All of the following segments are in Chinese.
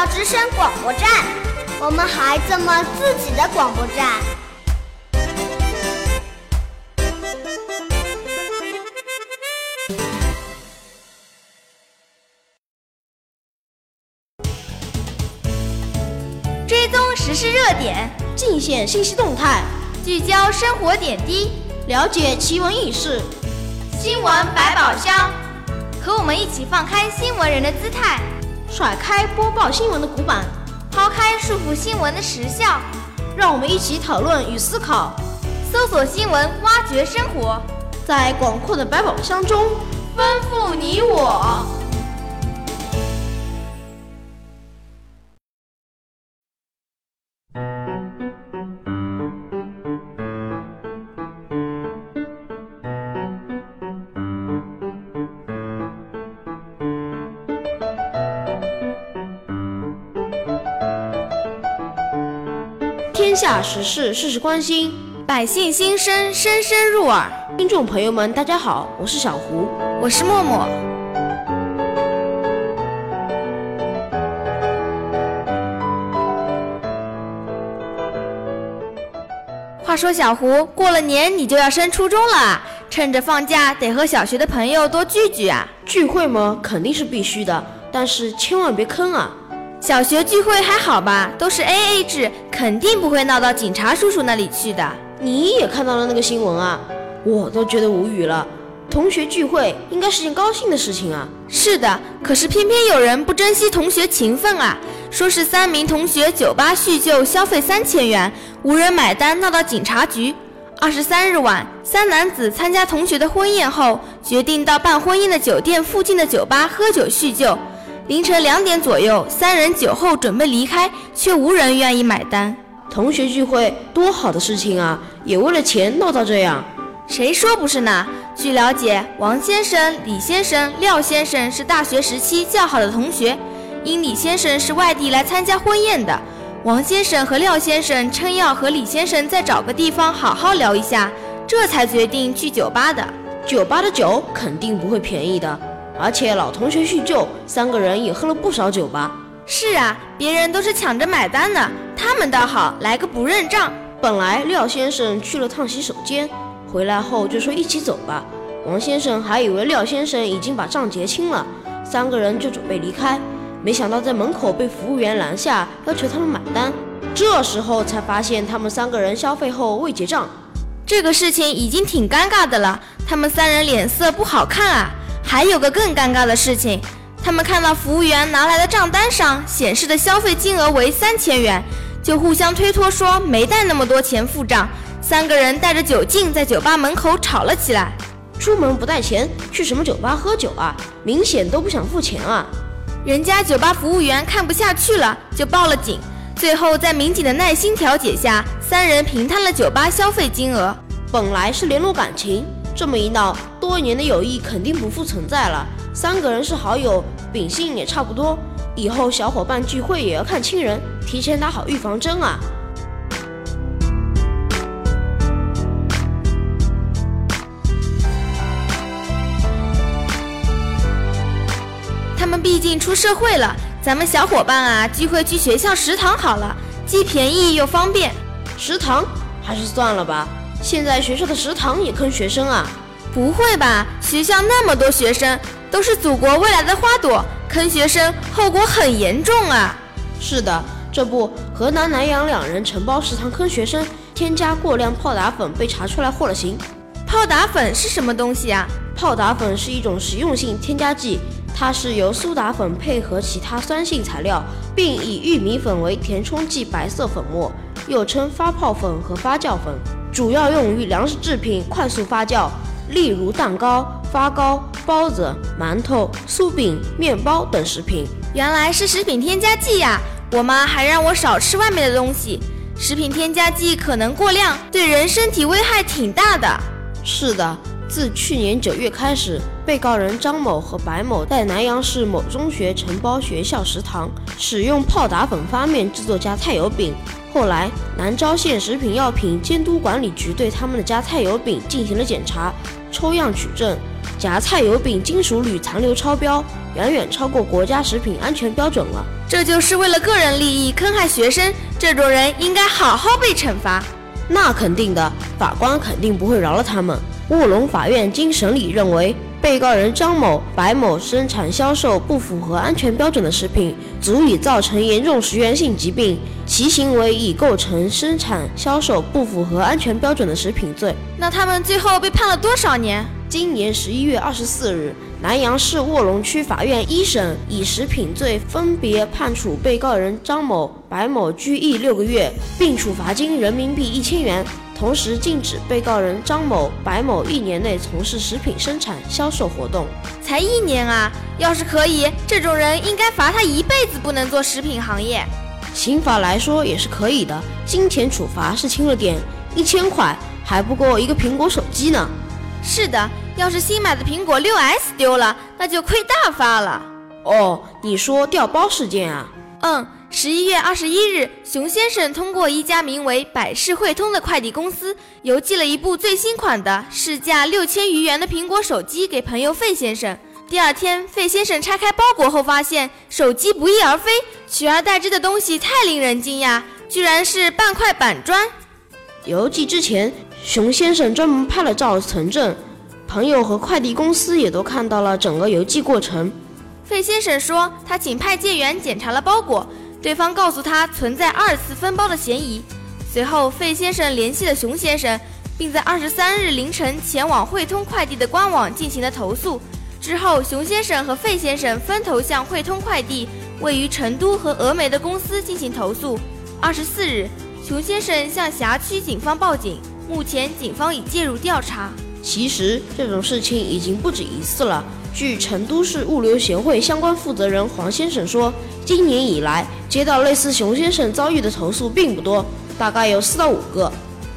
莫道之声广播站，我们孩子们自己的广播站。追踪时事热点，尽显信息动态，聚焦生活点滴，了解奇闻异事。新闻百宝箱，和我们一起放开新闻人的姿态，甩开播报新闻的古板，抛开束缚新闻的时效，让我们一起讨论与思考，搜索新闻，挖掘生活，在广阔的百宝箱中丰富你我。天下时事，事事关心；百姓心声，声声入耳。听众朋友们，大家好，我是小胡，我是默默。话说小胡，过了年你就要升初中了，趁着放假得和小学的朋友多聚聚啊！聚会嘛，肯定是必须的，但是千万别坑啊！小学聚会还好吧，都是 A A 制，肯定不会闹到警察叔叔那里去的。你也看到了那个新闻啊，我都觉得无语了。同学聚会应该是件高兴的事情啊。是的，可是偏偏有人不珍惜同学情分啊，说是三名同学酒吧叙旧消费三千元，无人买单，闹到警察局。二十三日晚，三男子参加同学的婚宴后，决定到办婚宴的酒店附近的酒吧喝酒叙旧。凌晨两点左右，三人酒后准备离开，却无人愿意买单。同学聚会多好的事情啊，也为了钱闹到这样，谁说不是呢？据了解，王先生、李先生、廖先生是大学时期较好的同学。因李先生是外地来参加婚宴的，王先生和廖先生称要和李先生再找个地方好好聊一下，这才决定去酒吧的。酒吧的酒肯定不会便宜的。而且老同学叙旧，三个人也喝了不少酒吧。是啊，别人都是抢着买单的，他们倒好，来个不认账。本来廖先生去了趟洗手间，回来后就说一起走吧。王先生还以为廖先生已经把账结清了，三个人就准备离开，没想到在门口被服务员拦下，要求他们买单。这时候才发现他们三个人消费后未结账，这个事情已经挺尴尬的了，他们三人脸色不好看啊。还有个更尴尬的事情，他们看到服务员拿来的账单上显示的消费金额为三千元，就互相推脱说没带那么多钱付账。三个人带着酒劲在酒吧门口吵了起来。出门不带钱，去什么酒吧喝酒啊？明显都不想付钱啊！人家酒吧服务员看不下去了，就报了警。最后在民警的耐心调解下，三人平摊了酒吧消费金额。本来是联络感情。这么一闹，多年的友谊肯定不复存在了。三个人是好友，秉性也差不多，以后小伙伴聚会也要看亲人，提前打好预防针啊。他们毕竟出社会了，咱们小伙伴啊，聚会去学校食堂好了，既便宜又方便。食堂还是算了吧。现在学校的食堂也坑学生啊？不会吧，学校那么多学生，都是祖国未来的花朵，坑学生后果很严重啊！是的，这不，河南南阳两人承包食堂坑学生，添加过量泡打粉被查出来获了刑。泡打粉是什么东西啊？泡打粉是一种食用性添加剂，它是由苏打粉配合其他酸性材料，并以玉米粉为填充剂白色粉末，又称发泡粉和发酵粉。主要用于粮食制品快速发酵，例如蛋糕、发糕、包子、馒头、酥饼、面包等食品。原来是食品添加剂呀！我妈还让我少吃外面的东西，食品添加剂可能过量，对人身体危害挺大的。是的，自去年九月开始，被告人张某和白某在南阳市某中学承包学校食堂，使用泡打粉发面制作夹菜油饼。后来，南召县食品药品监督管理局对他们的夹菜油饼进行了检查，抽样取证，夹菜油饼金属铝残留超标，远远超过国家食品安全标准了。这就是为了个人利益坑害学生，这种人应该好好被惩罚。那肯定的，法官肯定不会饶了他们。卧龙法院经审理认为，被告人张某、白某生产销售不符合安全标准的食品，足以造成严重食源性疾病，其行为已构成生产销售不符合安全标准的食品罪。那他们最后被判了多少年？今年十一月二十四日，南阳市卧龙区法院一审以食品罪分别判处被告人张某、白某拘役六个月，并处罚金人民币一千元。同时禁止被告人张某、白某一年内从事食品生产销售活动。才一年啊！要是可以，这种人应该罚他一辈子不能做食品行业。刑法来说也是可以的，金钱处罚是轻了点，一千块还不够一个苹果手机呢。是的，要是新买的苹果六 S 丢了，那就亏大发了。哦，你说掉包事件啊？嗯。十一月二十一日，熊先生通过一家名为百世汇通的快递公司邮寄了一部最新款的、市价六千余元的苹果手机给朋友费先生。第二天，费先生拆开包裹后，发现手机不翼而飞，取而代之的东西太令人惊讶，居然是半块板砖。邮寄之前，熊先生专门拍了照存证，朋友和快递公司也都看到了整个邮寄过程。费先生说，他请派件员检查了包裹。对方告诉他存在二次分包的嫌疑。随后，费先生联系了熊先生，并在二十三日凌晨前往汇通快递的官网进行了投诉。之后，熊先生和费先生分头向汇通快递位于成都和峨眉的公司进行投诉。二十四日，熊先生向辖区警方报警，目前警方已介入调查。其实，这种事情已经不止一次了。据成都市物流协会相关负责人黄先生说，今年以来接到类似熊先生遭遇的投诉并不多，大概有四到五个。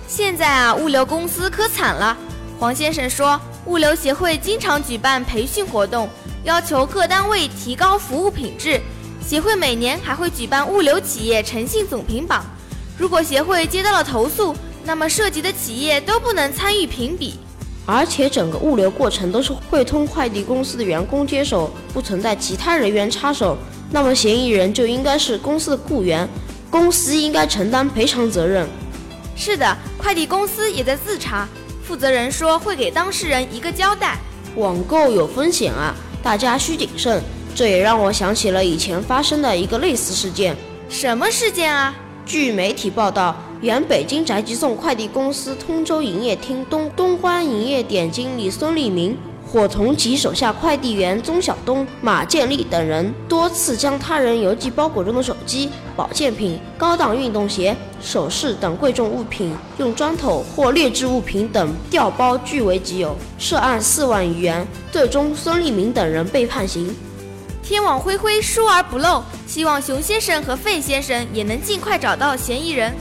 现在啊，物流公司可惨了。黄先生说，物流协会经常举办培训活动，要求各单位提高服务品质。协会每年还会举办物流企业诚信总评榜。如果协会接到了投诉，那么涉及的企业都不能参与评比。而且整个物流过程都是汇通快递公司的员工接手，不存在其他人员插手，那么嫌疑人就应该是公司的雇员，公司应该承担赔偿责任。是的，快递公司也在自查，负责人说会给当事人一个交代。网购有风险啊，大家需谨慎。这也让我想起了以前发生的一个类似事件。什么事件啊？据媒体报道。原北京宅急送快递公司通州营业厅东东关营业点经理孙立明，伙同其手下快递员宗晓东、马建立等人，多次将他人邮寄包裹中的手机、保健品、高档运动鞋、首饰等贵重物品，用砖头或劣质物品等调包据为己有，涉案四万余元。最终，孙立明等人被判刑。天网恢恢，疏而不漏，希望熊先生和费先生也能尽快找到嫌疑人。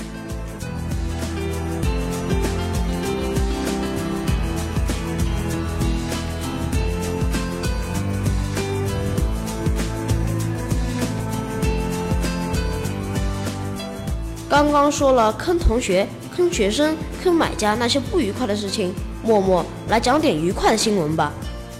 刚刚说了坑同学、坑学生、坑买家那些不愉快的事情，默默来讲点愉快的新闻吧。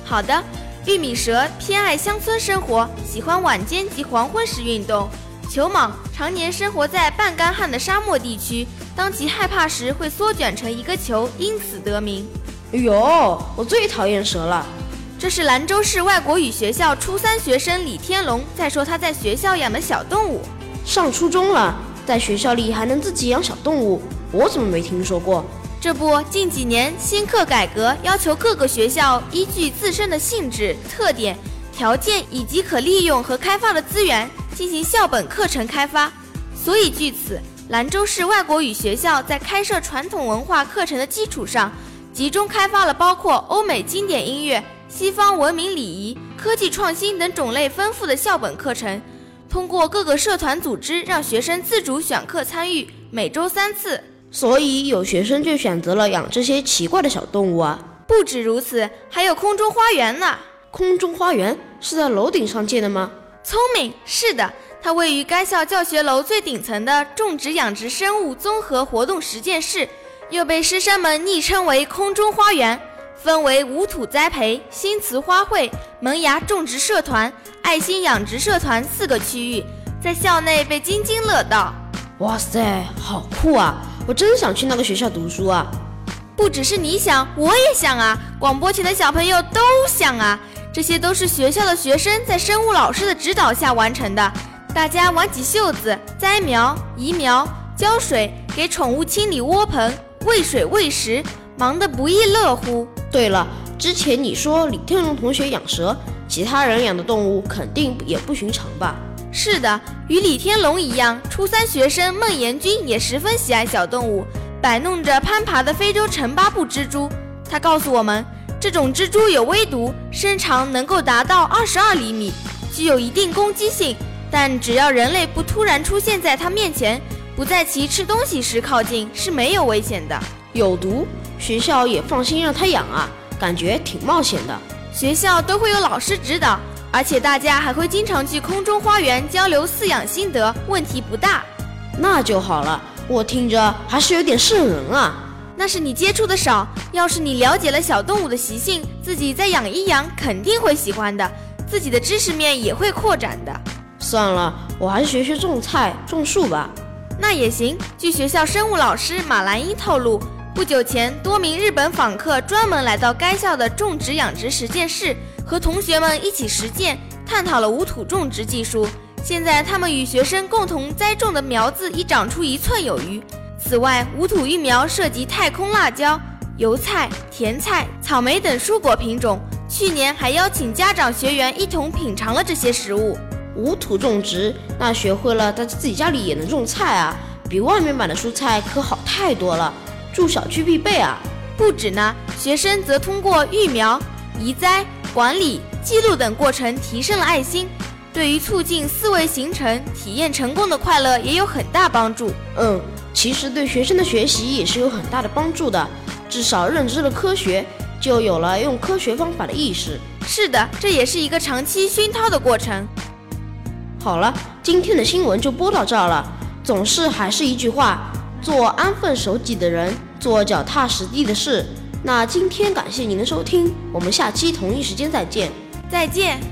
好的，玉米蛇偏爱乡村生活，喜欢晚间及黄昏时运动。球蟒常年生活在半干旱的沙漠地区，当其害怕时会缩卷成一个球，因此得名。哎呦，我最讨厌蛇了。这是兰州市外国语学校初三学生李天龙在说他在学校养的小动物。上初中了。在学校里还能自己养小动物，我怎么没听说过？这不，近几年新课改革要求各个学校依据自身的性质、特点、条件以及可利用和开发的资源进行校本课程开发。所以，据此，兰州市外国语学校在开设传统文化课程的基础上，集中开发了包括欧美经典音乐、西方文明礼仪、科技创新等种类丰富的校本课程。通过各个社团组织，让学生自主选课参与，每周三次。所以有学生就选择了养这些奇怪的小动物啊！不止如此，还有空中花园呢。空中花园是在楼顶上建的吗？聪明，是的，它位于该校教学楼最顶层的种植养殖生物综合活动实践室，又被师生们昵称为空中花园。分为无土栽培、新瓷花卉、萌芽种植社团、爱心养殖社团四个区域，在校内被津津乐道。哇塞，好酷啊！我真想去那个学校读书啊！不只是你想，我也想啊！广播前的小朋友都想啊！这些都是学校的学生在生物老师的指导下完成的。大家挽起袖子，栽苗、移苗、浇水，给宠物清理窝棚、喂水喂食，忙得不亦乐乎。对了，之前你说李天龙同学养蛇，其他人养的动物肯定也不寻常吧？是的，与李天龙一样，初三学生孟延军也十分喜爱小动物，摆弄着攀爬的非洲陈巴布蜘蛛。他告诉我们，这种蜘蛛有微毒，身长能够达到二十二厘米，具有一定攻击性，但只要人类不突然出现在它面前，不在其吃东西时靠近，是没有危险的。有毒？学校也放心让他养啊，感觉挺冒险的。学校都会有老师指导，而且大家还会经常去空中花园交流饲养心得，问题不大。那就好了，我听着还是有点瘆人啊。那是你接触的少，要是你了解了小动物的习性，自己再养一养，肯定会喜欢的，自己的知识面也会扩展的。算了，我还是学学种菜、种树吧。那也行。据学校生物老师马兰英透露。不久前，多名日本访客专门来到该校的种植养殖实践室，和同学们一起实践，探讨了无土种植技术。现在，他们与学生共同栽种的苗子已长出一寸有余。此外，无土育苗涉及太空辣椒、油菜、甜菜、草莓等蔬果品种。去年还邀请家长、学员一同品尝了这些食物。无土种植，那学会了，在自己家里也能种菜啊，比外面买的蔬菜可好太多了。住小区必备啊！不止呢，学生则通过育苗、移栽、管理、记录等过程提升了爱心，对于促进思维形成、体验成功的快乐也有很大帮助。嗯，其实对学生的学习也是有很大的帮助的，至少认知了科学，就有了用科学方法的意识。是的，这也是一个长期熏陶的过程。好了，今天的新闻就播到这儿了。总是还是一句话。做安分守己的人，做脚踏实地的事。那今天感谢您的收听，我们下期同一时间再见，再见。